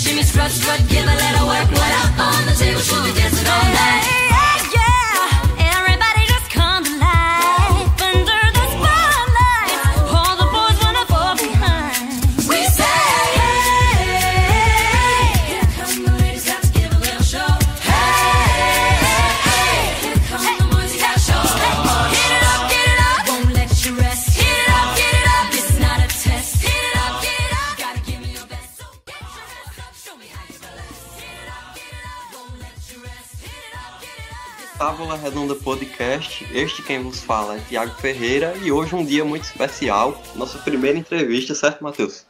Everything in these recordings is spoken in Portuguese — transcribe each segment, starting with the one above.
shimmy, strut, strut, give a Tábula Redonda Podcast. Este quem vos fala é Tiago Ferreira e hoje um dia muito especial, nossa primeira entrevista, certo, Matheus?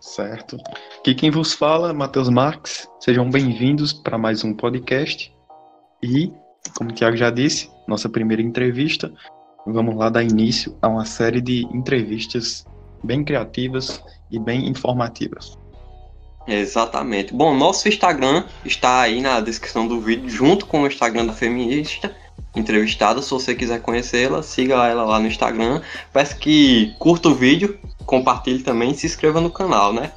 Certo. Aqui quem vos fala é Matheus Marques. Sejam bem-vindos para mais um podcast. E, como o Tiago já disse, nossa primeira entrevista. Vamos lá dar início a uma série de entrevistas bem criativas e bem informativas. Exatamente. Bom, nosso Instagram está aí na descrição do vídeo, junto com o Instagram da feminista entrevistada. Se você quiser conhecê-la, siga ela lá no Instagram. Peço que curta o vídeo, compartilhe também se inscreva no canal, né?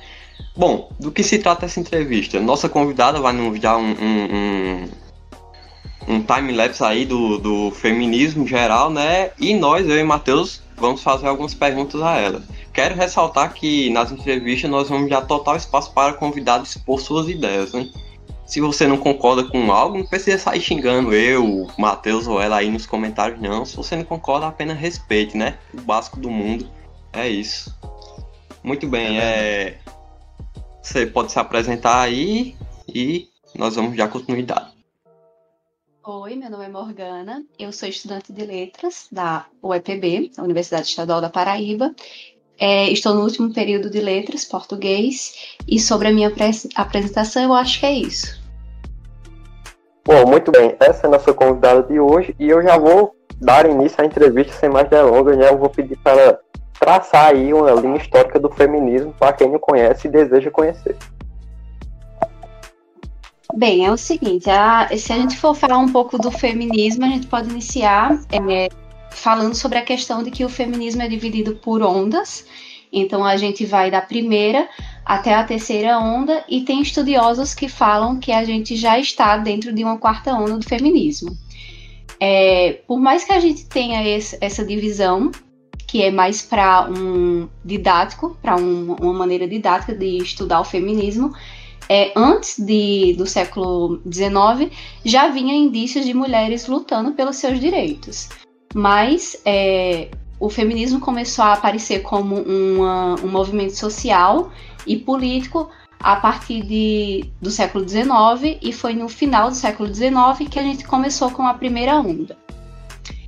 Bom, do que se trata essa entrevista? Nossa convidada vai nos dar um, um, um, um time-lapse aí do, do feminismo geral, né? E nós, eu e Matheus, vamos fazer algumas perguntas a ela. Quero ressaltar que nas entrevistas nós vamos dar total espaço para convidados expor suas ideias, né? Se você não concorda com algo, não precisa sair xingando eu, Matheus ou ela aí nos comentários, não. Se você não concorda, apenas respeite, né? O básico do mundo é isso. Muito bem, é... você pode se apresentar aí e nós vamos dar continuidade. Oi, meu nome é Morgana, eu sou estudante de letras da UEPB, Universidade Estadual da Paraíba, é, estou no último período de letras, português, e sobre a minha apresentação, eu acho que é isso. Bom, muito bem. Essa é a nossa convidada de hoje e eu já vou dar início à entrevista sem mais delongas. Né? Eu vou pedir para ela traçar aí uma linha histórica do feminismo para quem não conhece e deseja conhecer. Bem, é o seguinte, a, se a gente for falar um pouco do feminismo, a gente pode iniciar é, falando sobre a questão de que o feminismo é dividido por ondas. Então a gente vai da primeira até a terceira onda e tem estudiosos que falam que a gente já está dentro de uma quarta onda do feminismo. É, por mais que a gente tenha esse, essa divisão, que é mais para um didático, para um, uma maneira didática de estudar o feminismo, é, antes de, do século XIX já vinha indícios de mulheres lutando pelos seus direitos mas é, o feminismo começou a aparecer como uma, um movimento social e político a partir de, do século XIX e foi no final do século XIX que a gente começou com a primeira onda.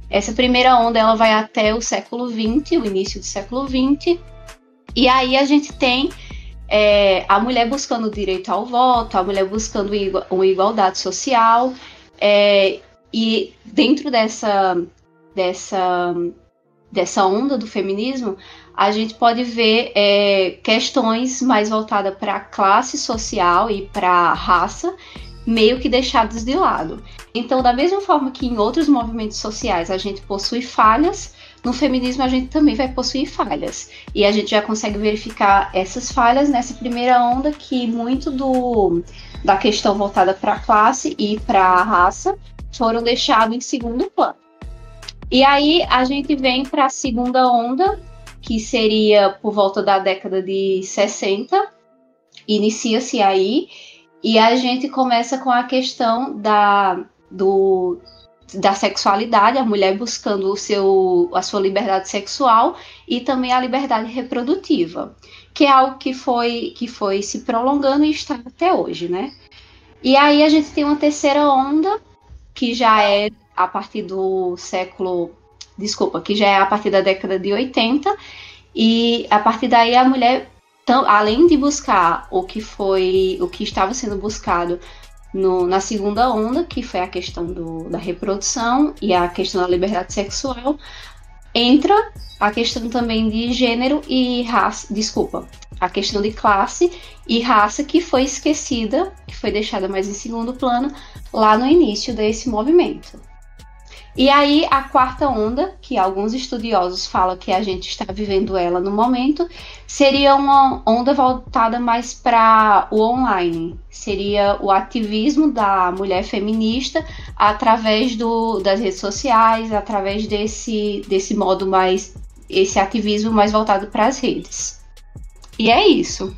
Essa primeira onda ela vai até o século XX, o início do século XX, e aí a gente tem é, a mulher buscando o direito ao voto, a mulher buscando uma igualdade social, é, e dentro dessa dessa, dessa onda do feminismo, a gente pode ver é, questões mais voltadas para a classe social e para a raça, meio que deixadas de lado. Então, da mesma forma que em outros movimentos sociais a gente possui falhas, no feminismo a gente também vai possuir falhas. E a gente já consegue verificar essas falhas nessa primeira onda que muito do da questão voltada para a classe e para a raça foram deixados em segundo plano. E aí a gente vem para a segunda onda, que seria por volta da década de 60, inicia-se aí, e a gente começa com a questão da, do, da sexualidade, a mulher buscando o seu, a sua liberdade sexual e também a liberdade reprodutiva, que é algo que foi, que foi se prolongando e está até hoje, né? E aí a gente tem uma terceira onda, que já é a partir do século, desculpa, que já é a partir da década de 80, e a partir daí a mulher, além de buscar o que foi, o que estava sendo buscado no, na segunda onda, que foi a questão do, da reprodução e a questão da liberdade sexual, entra a questão também de gênero e raça, desculpa, a questão de classe e raça que foi esquecida, que foi deixada mais em segundo plano lá no início desse movimento. E aí, a quarta onda, que alguns estudiosos falam que a gente está vivendo ela no momento, seria uma onda voltada mais para o online. Seria o ativismo da mulher feminista através do, das redes sociais, através desse, desse modo mais. esse ativismo mais voltado para as redes. E é isso.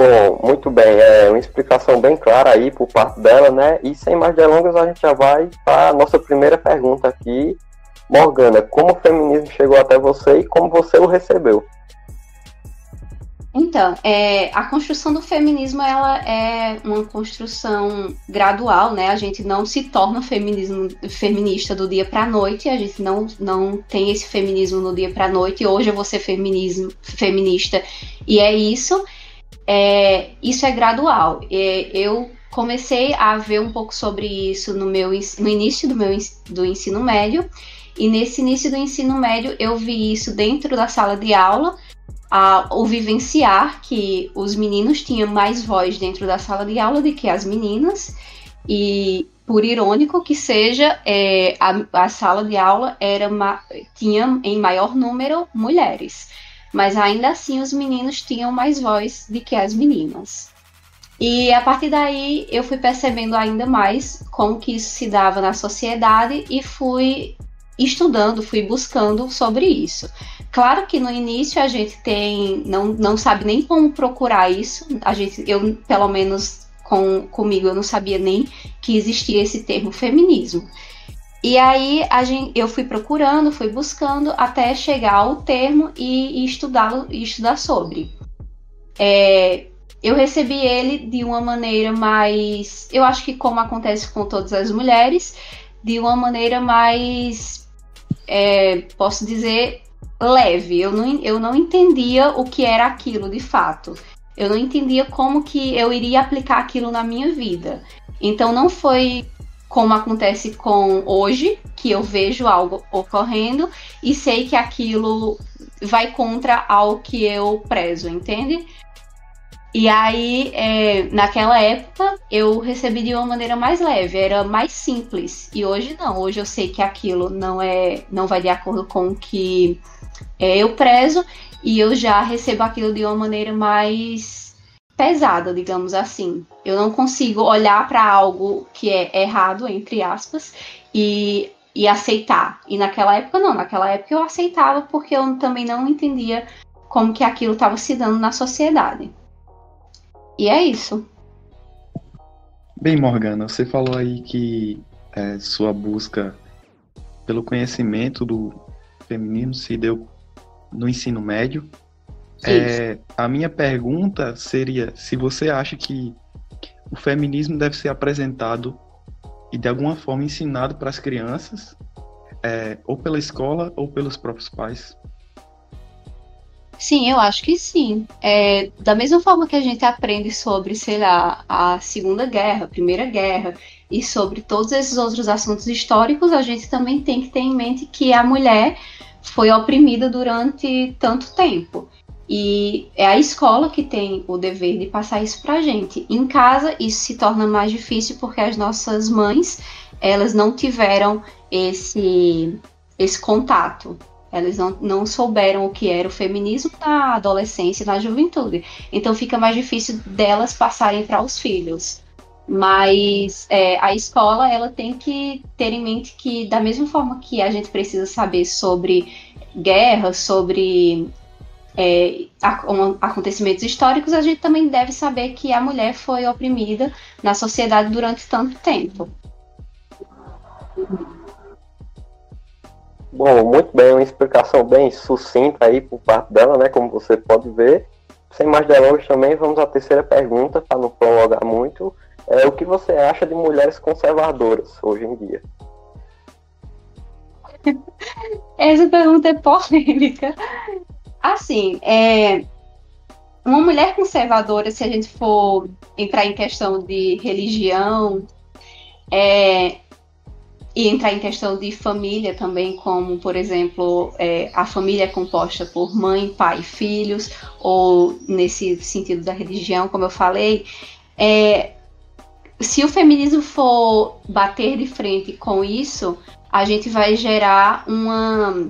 Bom, muito bem, é uma explicação bem clara aí por parte dela, né? E sem mais delongas, a gente já vai para a nossa primeira pergunta aqui. Morgana, como o feminismo chegou até você e como você o recebeu? Então, é, a construção do feminismo ela é uma construção gradual, né? A gente não se torna feminismo, feminista do dia para noite, a gente não, não tem esse feminismo no dia para noite. Hoje eu vou ser feminismo, feminista e é isso é, isso é gradual. É, eu comecei a ver um pouco sobre isso no, meu, no início do meu do ensino médio, e nesse início do ensino médio eu vi isso dentro da sala de aula, a, o vivenciar que os meninos tinham mais voz dentro da sala de aula do que as meninas, e por irônico que seja, é, a, a, sala de aula era tinha em maior número mulheres mas ainda assim os meninos tinham mais voz do que as meninas. E a partir daí eu fui percebendo ainda mais como que isso se dava na sociedade e fui estudando, fui buscando sobre isso. Claro que no início a gente tem não, não sabe nem como procurar isso. A gente eu pelo menos com, comigo eu não sabia nem que existia esse termo feminismo. E aí gente, eu fui procurando, fui buscando até chegar ao termo e, e estudá-lo e estudar sobre. É, eu recebi ele de uma maneira mais, eu acho que como acontece com todas as mulheres, de uma maneira mais, é, posso dizer, leve. Eu não, eu não entendia o que era aquilo de fato. Eu não entendia como que eu iria aplicar aquilo na minha vida. Então não foi como acontece com hoje, que eu vejo algo ocorrendo e sei que aquilo vai contra ao que eu prezo, entende? E aí, é, naquela época, eu recebi de uma maneira mais leve, era mais simples. E hoje não, hoje eu sei que aquilo não é, não vai de acordo com o que é, eu prezo e eu já recebo aquilo de uma maneira mais pesada, digamos assim. Eu não consigo olhar para algo que é errado, entre aspas, e, e aceitar. E naquela época não, naquela época eu aceitava porque eu também não entendia como que aquilo estava se dando na sociedade. E é isso. Bem, Morgana, você falou aí que é, sua busca pelo conhecimento do feminismo se deu no ensino médio. É, a minha pergunta seria se você acha que o feminismo deve ser apresentado e de alguma forma ensinado para as crianças, é, ou pela escola ou pelos próprios pais. Sim, eu acho que sim. É, da mesma forma que a gente aprende sobre, sei lá, a Segunda Guerra, a Primeira Guerra e sobre todos esses outros assuntos históricos, a gente também tem que ter em mente que a mulher foi oprimida durante tanto tempo. E é a escola que tem o dever de passar isso para a gente. Em casa, isso se torna mais difícil porque as nossas mães, elas não tiveram esse, esse contato. Elas não, não souberam o que era o feminismo na adolescência e na juventude. Então fica mais difícil delas passarem para os filhos. Mas é, a escola ela tem que ter em mente que, da mesma forma que a gente precisa saber sobre guerra, sobre é, acontecimentos históricos, a gente também deve saber que a mulher foi oprimida na sociedade durante tanto tempo. Bom, muito bem, uma explicação bem sucinta aí por parte dela, né? Como você pode ver. Sem mais delongas também, vamos à terceira pergunta, para não prolongar muito. É, o que você acha de mulheres conservadoras hoje em dia? Essa pergunta é polêmica. Assim, é, uma mulher conservadora, se a gente for entrar em questão de religião, é, e entrar em questão de família também, como, por exemplo, é, a família é composta por mãe, pai e filhos, ou nesse sentido da religião, como eu falei, é, se o feminismo for bater de frente com isso, a gente vai gerar uma,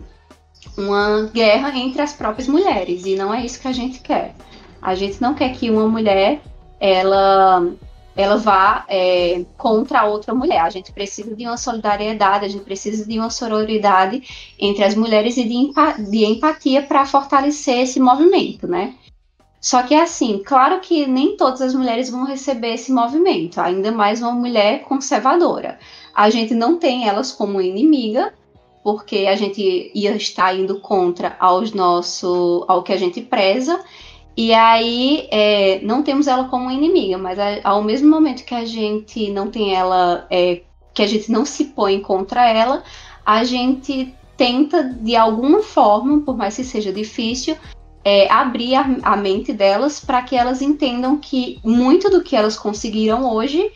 uma guerra entre as próprias mulheres, e não é isso que a gente quer. A gente não quer que uma mulher ela ela vá é, contra a outra mulher. A gente precisa de uma solidariedade, a gente precisa de uma sororidade entre as mulheres e de, empa de empatia para fortalecer esse movimento, né? Só que assim, claro que nem todas as mulheres vão receber esse movimento, ainda mais uma mulher conservadora. A gente não tem elas como inimiga, porque a gente ia estar indo contra aos nosso, ao que a gente preza, e aí é, não temos ela como inimiga, mas ao mesmo momento que a gente não tem ela, é, que a gente não se põe contra ela, a gente tenta de alguma forma, por mais que seja difícil, é, abrir a, a mente delas para que elas entendam que muito do que elas conseguiram hoje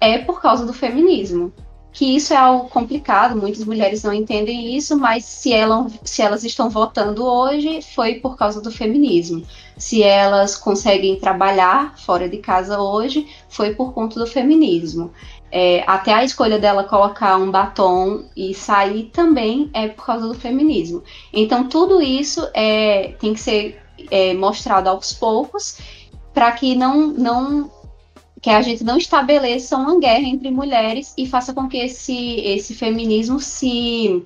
é por causa do feminismo que isso é algo complicado, muitas mulheres não entendem isso, mas se, ela, se elas estão votando hoje, foi por causa do feminismo. Se elas conseguem trabalhar fora de casa hoje, foi por conta do feminismo. É, até a escolha dela colocar um batom e sair também é por causa do feminismo. Então, tudo isso é, tem que ser é, mostrado aos poucos para que não, não que a gente não estabeleça uma guerra entre mulheres e faça com que esse, esse feminismo se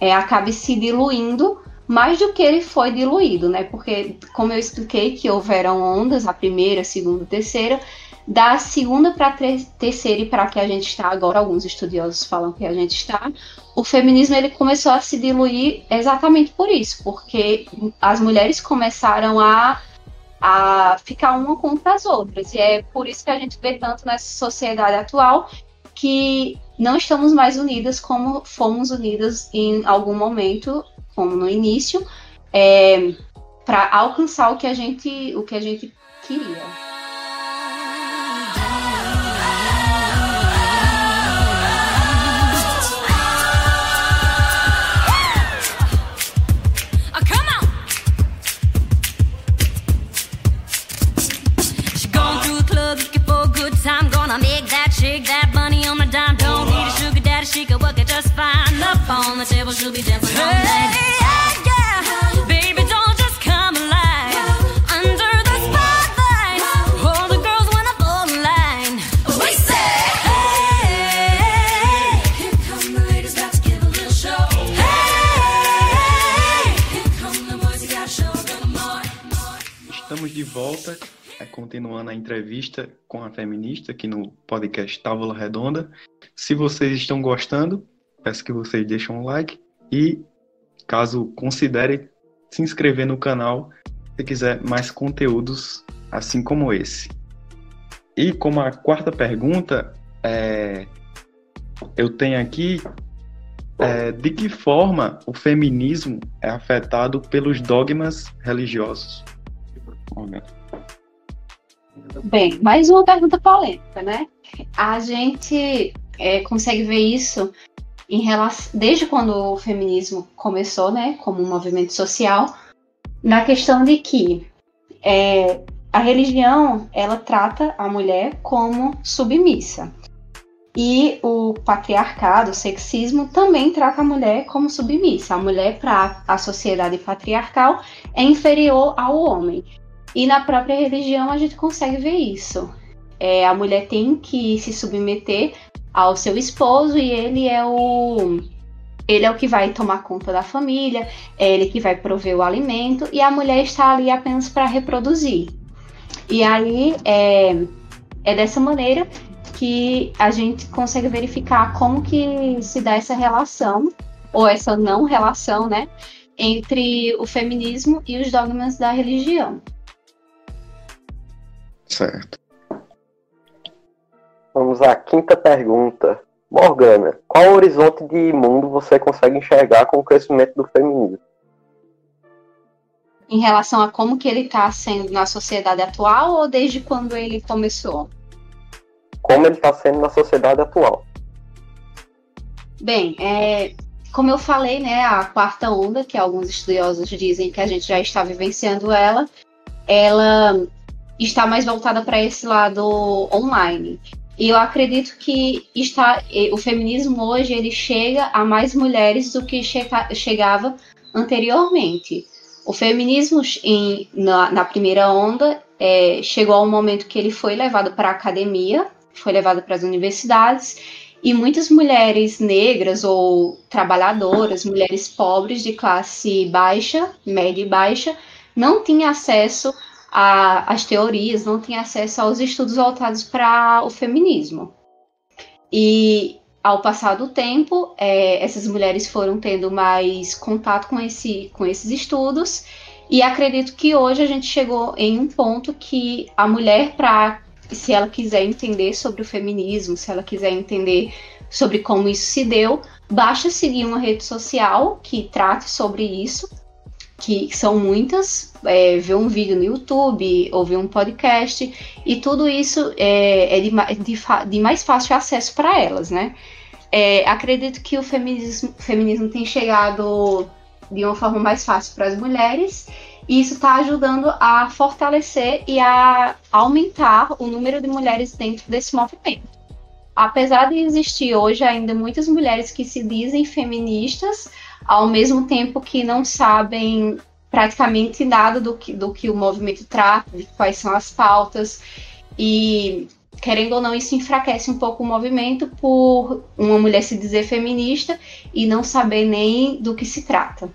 é, acabe se diluindo mais do que ele foi diluído, né? Porque, como eu expliquei, que houveram ondas, a primeira, a segunda, a terceira, da segunda para terceira e para que a gente está agora, alguns estudiosos falam que a gente está, o feminismo ele começou a se diluir exatamente por isso, porque as mulheres começaram a a ficar uma contra as outras. E é por isso que a gente vê tanto nessa sociedade atual que não estamos mais unidas como fomos unidas em algum momento, como no início, é, para alcançar o que a gente, o que a gente queria. On the table, she'll be dancing all night. Hey, yeah, baby, don't just come alive. Under the spotlight, all the girls wanna fall in line. We say, hey, here come the ladies, got to give a little show. Hey, here come the boys, you gotta show them more, more. Estamos de volta, é, continuando a entrevista com a feminista aqui no podcast Távola Redonda. Se vocês estão gostando, peço que vocês deixem um like e, caso considere, se inscrever no canal se quiser mais conteúdos assim como esse. E como a quarta pergunta, é, eu tenho aqui é, de que forma o feminismo é afetado pelos dogmas religiosos? Bem, mais uma pergunta polêmica, né? A gente é, consegue ver isso relação, desde quando o feminismo começou, né, como um movimento social, na questão de que é, a religião ela trata a mulher como submissa e o patriarcado, o sexismo também trata a mulher como submissa. A mulher para a sociedade patriarcal é inferior ao homem. E na própria religião a gente consegue ver isso. É, a mulher tem que se submeter ao seu esposo e ele é o ele é o que vai tomar conta da família, é ele que vai prover o alimento e a mulher está ali apenas para reproduzir. E aí é, é dessa maneira que a gente consegue verificar como que se dá essa relação ou essa não relação, né, entre o feminismo e os dogmas da religião. Certo. Vamos à quinta pergunta. Morgana, qual horizonte de mundo você consegue enxergar com o crescimento do feminismo? Em relação a como que ele está sendo na sociedade atual ou desde quando ele começou? Como ele está sendo na sociedade atual? Bem, é, como eu falei, né, a quarta onda, que alguns estudiosos dizem que a gente já está vivenciando ela, ela está mais voltada para esse lado online. E eu acredito que está, o feminismo hoje ele chega a mais mulheres do que chega, chegava anteriormente. O feminismo em, na, na primeira onda é, chegou a um momento que ele foi levado para a academia, foi levado para as universidades, e muitas mulheres negras ou trabalhadoras, mulheres pobres de classe baixa, média e baixa, não tinham acesso às teorias, não tinham acesso aos estudos voltados para o feminismo. E ao passar do tempo, é, essas mulheres foram tendo mais contato com, esse, com esses estudos, e acredito que hoje a gente chegou em um ponto que a mulher, para se ela quiser entender sobre o feminismo, se ela quiser entender sobre como isso se deu, basta seguir uma rede social que trate sobre isso, que são muitas, é, ver um vídeo no YouTube, ouvir um podcast, e tudo isso é, é de, de, de, mais fácil acesso para elas, né? É, acredito que o feminismo, feminismo tem chegado de uma forma mais fácil para as mulheres, e isso está ajudando a fortalecer e a aumentar o número de mulheres dentro desse movimento. Apesar de existir hoje ainda muitas mulheres que se dizem feministas, ao mesmo tempo que não sabem praticamente nada do que, do que o movimento trata, de quais são as pautas, e querendo ou não, isso enfraquece um pouco o movimento por uma mulher se dizer feminista e não saber nem do que se trata.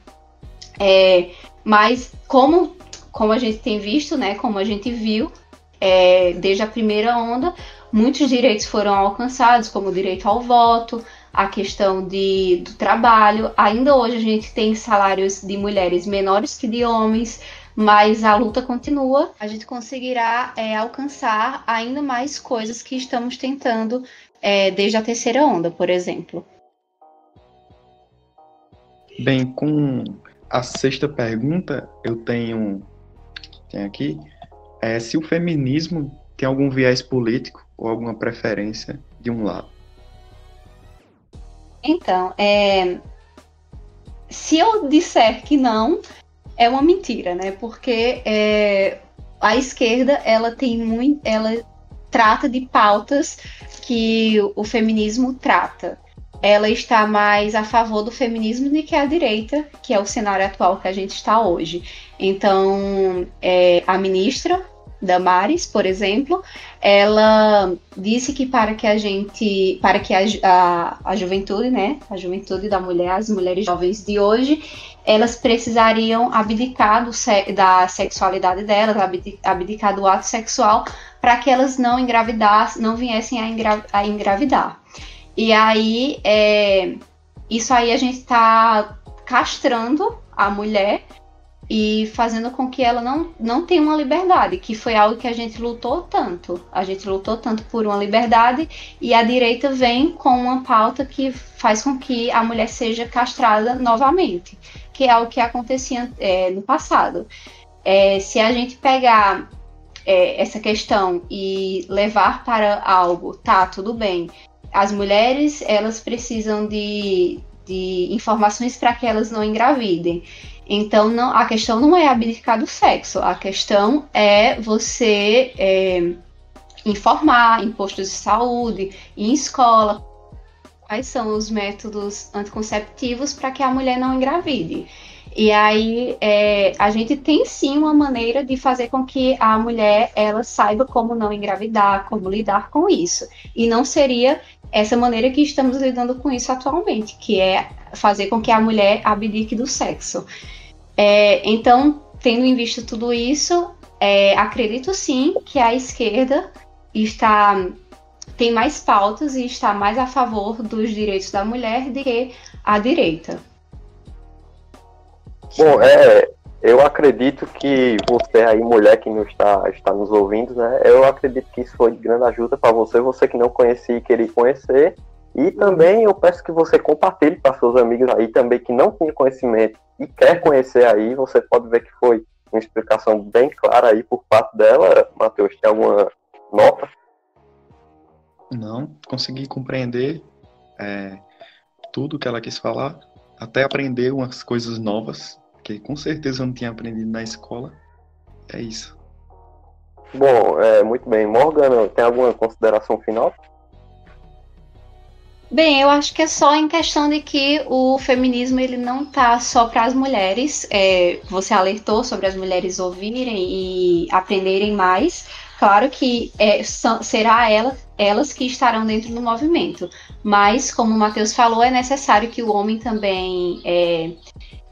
É, mas como, como a gente tem visto, né, como a gente viu é, desde a primeira onda, muitos direitos foram alcançados, como o direito ao voto, a questão de, do trabalho. Ainda hoje a gente tem salários de mulheres menores que de homens, mas a luta continua. A gente conseguirá é, alcançar ainda mais coisas que estamos tentando é, desde a terceira onda, por exemplo. Bem, com a sexta pergunta eu tenho, tenho aqui é se o feminismo tem algum viés político ou alguma preferência de um lado. Então, é, se eu disser que não, é uma mentira, né? Porque é, a esquerda ela tem muito, ela trata de pautas que o feminismo trata ela está mais a favor do feminismo do que a direita, que é o cenário atual que a gente está hoje. Então, é, a ministra Damares, por exemplo, ela disse que para que a gente, para que a, a, a juventude, né, a juventude da mulher, as mulheres jovens de hoje, elas precisariam abdicar do, da sexualidade delas, abdicar do ato sexual, para que elas não engravidassem, não viessem a, engra, a engravidar. E aí, é, isso aí a gente está castrando a mulher e fazendo com que ela não, não tenha uma liberdade, que foi algo que a gente lutou tanto. A gente lutou tanto por uma liberdade e a direita vem com uma pauta que faz com que a mulher seja castrada novamente, que é o que acontecia é, no passado. É, se a gente pegar é, essa questão e levar para algo, tá, tudo bem, as mulheres elas precisam de, de informações para que elas não engravidem. Então, não, a questão não é abdicar do sexo, a questão é você é, informar em postos de saúde, em escola, quais são os métodos anticonceptivos para que a mulher não engravide. E aí é, a gente tem sim uma maneira de fazer com que a mulher ela saiba como não engravidar, como lidar com isso. E não seria essa maneira que estamos lidando com isso atualmente, que é fazer com que a mulher abdique do sexo. É, então, tendo em vista tudo isso, é, acredito sim que a esquerda está tem mais pautas e está mais a favor dos direitos da mulher do que a direita. Bom, é, eu acredito que você aí, mulher que não está, está nos ouvindo, né? Eu acredito que isso foi de grande ajuda para você, você que não conhecia e queria conhecer. E também eu peço que você compartilhe para seus amigos aí também que não tinha conhecimento e quer conhecer aí. Você pode ver que foi uma explicação bem clara aí por parte dela. Matheus, tem alguma nota? Não, consegui compreender é, tudo que ela quis falar, até aprender umas coisas novas que com certeza eu não tinha aprendido na escola. É isso. Bom, é, muito bem. Morgana, tem alguma consideração final? Bem, eu acho que é só em questão de que o feminismo ele não tá só para as mulheres. É, você alertou sobre as mulheres ouvirem e aprenderem mais. Claro que é, será ela, elas que estarão dentro do movimento. Mas, como o Matheus falou, é necessário que o homem também é,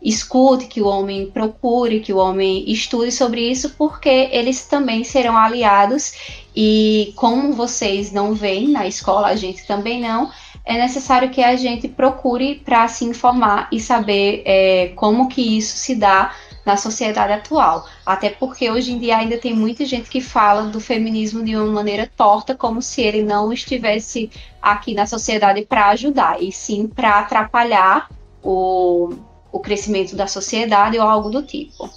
escute, que o homem procure, que o homem estude sobre isso, porque eles também serão aliados. E como vocês não veem na escola, a gente também não é necessário que a gente procure para se informar e saber é, como que isso se dá na sociedade atual. Até porque hoje em dia ainda tem muita gente que fala do feminismo de uma maneira torta, como se ele não estivesse aqui na sociedade para ajudar, e sim para atrapalhar o, o crescimento da sociedade ou algo do tipo.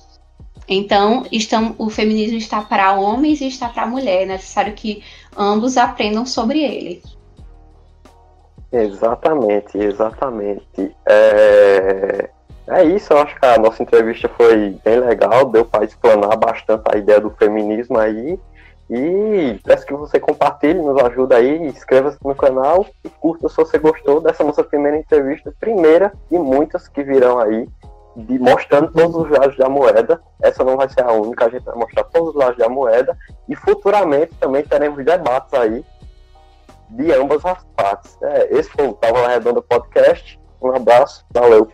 Então, estão, o feminismo está para homens e está para mulher. É necessário que ambos aprendam sobre ele. Exatamente, exatamente. É... é isso, eu acho que a nossa entrevista foi bem legal, deu para explanar bastante a ideia do feminismo aí. E peço que você compartilhe, nos ajude aí, inscreva-se no canal e curta se você gostou dessa nossa primeira entrevista, primeira de muitas que virão aí, de, mostrando todos os lados da moeda. Essa não vai ser a única, a gente vai mostrar todos os lados da moeda e futuramente também teremos debates aí de ambas as partes. É, esse foi o Tava Redonda Podcast. Um abraço, valeu.